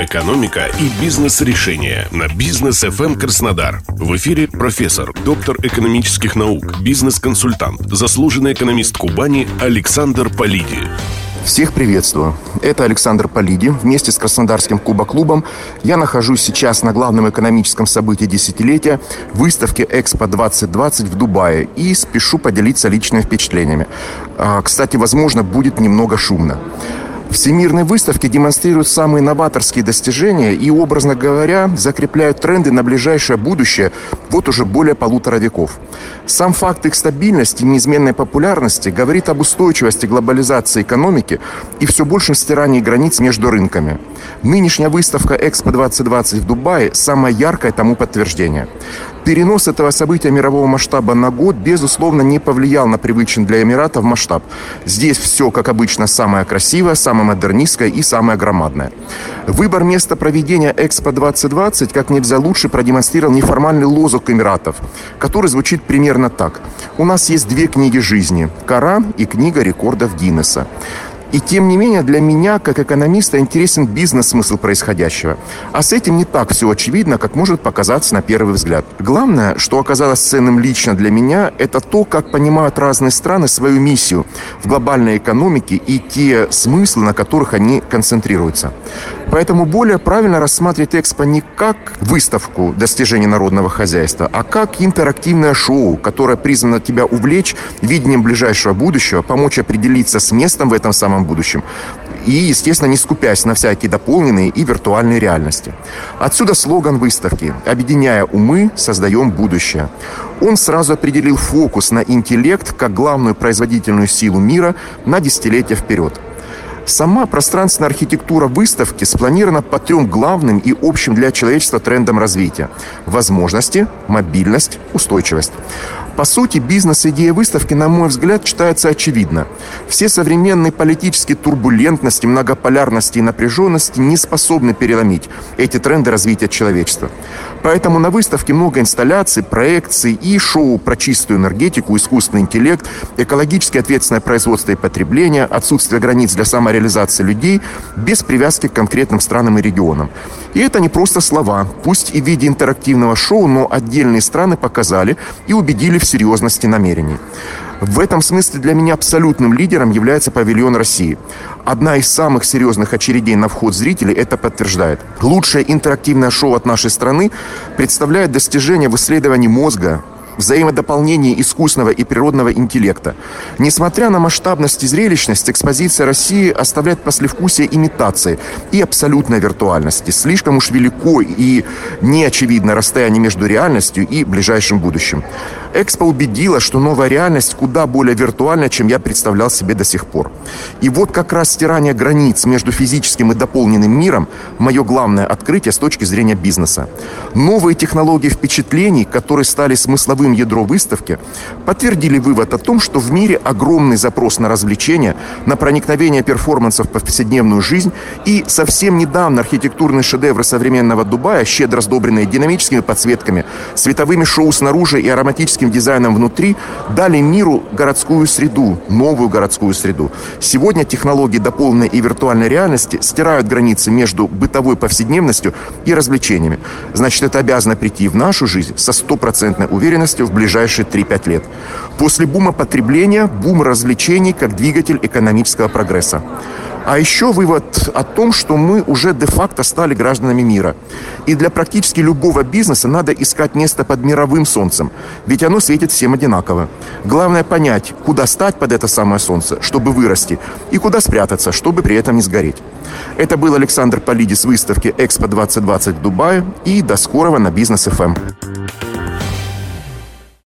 Экономика и бизнес-решения на бизнес FM Краснодар. В эфире профессор, доктор экономических наук, бизнес-консультант, заслуженный экономист Кубани Александр Полиди. Всех приветствую. Это Александр Полиди. Вместе с Краснодарским Кубоклубом я нахожусь сейчас на главном экономическом событии десятилетия – выставке «Экспо-2020» в Дубае и спешу поделиться личными впечатлениями. А, кстати, возможно, будет немного шумно. Всемирные выставки демонстрируют самые новаторские достижения и, образно говоря, закрепляют тренды на ближайшее будущее вот уже более полутора веков. Сам факт их стабильности и неизменной популярности говорит об устойчивости глобализации экономики и все большем стирании границ между рынками. Нынешняя выставка «Экспо-2020» в Дубае – самое яркое тому подтверждение. Перенос этого события мирового масштаба на год, безусловно, не повлиял на привычный для Эмиратов масштаб. Здесь все, как обычно, самое красивое, самое модернистское и самое громадное. Выбор места проведения Экспо 2020 как нельзя лучше продемонстрировал неформальный лозунг Эмиратов, который звучит примерно так. У нас есть две книги жизни – Коран и книга рекордов Гиннесса. И тем не менее, для меня, как экономиста, интересен бизнес-смысл происходящего. А с этим не так все очевидно, как может показаться на первый взгляд. Главное, что оказалось ценным лично для меня, это то, как понимают разные страны свою миссию в глобальной экономике и те смыслы, на которых они концентрируются. Поэтому более правильно рассматривать Экспо не как выставку достижений народного хозяйства, а как интерактивное шоу, которое призвано тебя увлечь видением ближайшего будущего, помочь определиться с местом в этом самом будущем. И, естественно, не скупясь на всякие дополненные и виртуальные реальности. Отсюда слоган выставки «Объединяя умы, создаем будущее». Он сразу определил фокус на интеллект как главную производительную силу мира на десятилетия вперед. Сама пространственная архитектура выставки спланирована по трем главным и общим для человечества трендам развития. Возможности, мобильность, устойчивость. По сути, бизнес-идея выставки, на мой взгляд, читается очевидно. Все современные политические турбулентности, многополярности и напряженности не способны переломить эти тренды развития человечества. Поэтому на выставке много инсталляций, проекций и шоу про чистую энергетику, искусственный интеллект, экологически ответственное производство и потребление, отсутствие границ для самореализации людей без привязки к конкретным странам и регионам. И это не просто слова. Пусть и в виде интерактивного шоу, но отдельные страны показали и убедили серьезности намерений. В этом смысле для меня абсолютным лидером является павильон России. Одна из самых серьезных очередей на вход зрителей это подтверждает. Лучшее интерактивное шоу от нашей страны представляет достижение в исследовании мозга, взаимодополнение искусственного и природного интеллекта. Несмотря на масштабность и зрелищность, экспозиция России оставляет послевкусие имитации и абсолютной виртуальности. Слишком уж велико и неочевидно расстояние между реальностью и ближайшим будущим. Экспо убедила, что новая реальность куда более виртуальна, чем я представлял себе до сих пор. И вот как раз стирание границ между физическим и дополненным миром – мое главное открытие с точки зрения бизнеса. Новые технологии впечатлений, которые стали смысловым ядро выставки, подтвердили вывод о том, что в мире огромный запрос на развлечения, на проникновение перформансов в повседневную жизнь и совсем недавно архитектурные шедевры современного Дубая, щедро сдобренные динамическими подсветками, световыми шоу снаружи и ароматическим дизайном внутри, дали миру городскую среду, новую городскую среду. Сегодня технологии дополненной и виртуальной реальности стирают границы между бытовой повседневностью и развлечениями. Значит, это обязано прийти в нашу жизнь со стопроцентной уверенностью в ближайшие 3-5 лет. После бума потребления – бум развлечений как двигатель экономического прогресса. А еще вывод о том, что мы уже де-факто стали гражданами мира. И для практически любого бизнеса надо искать место под мировым солнцем, ведь оно светит всем одинаково. Главное понять, куда стать под это самое солнце, чтобы вырасти, и куда спрятаться, чтобы при этом не сгореть. Это был Александр Полидис выставки «Экспо 2020» в Дубае, и до скорого на Бизнес ФМ.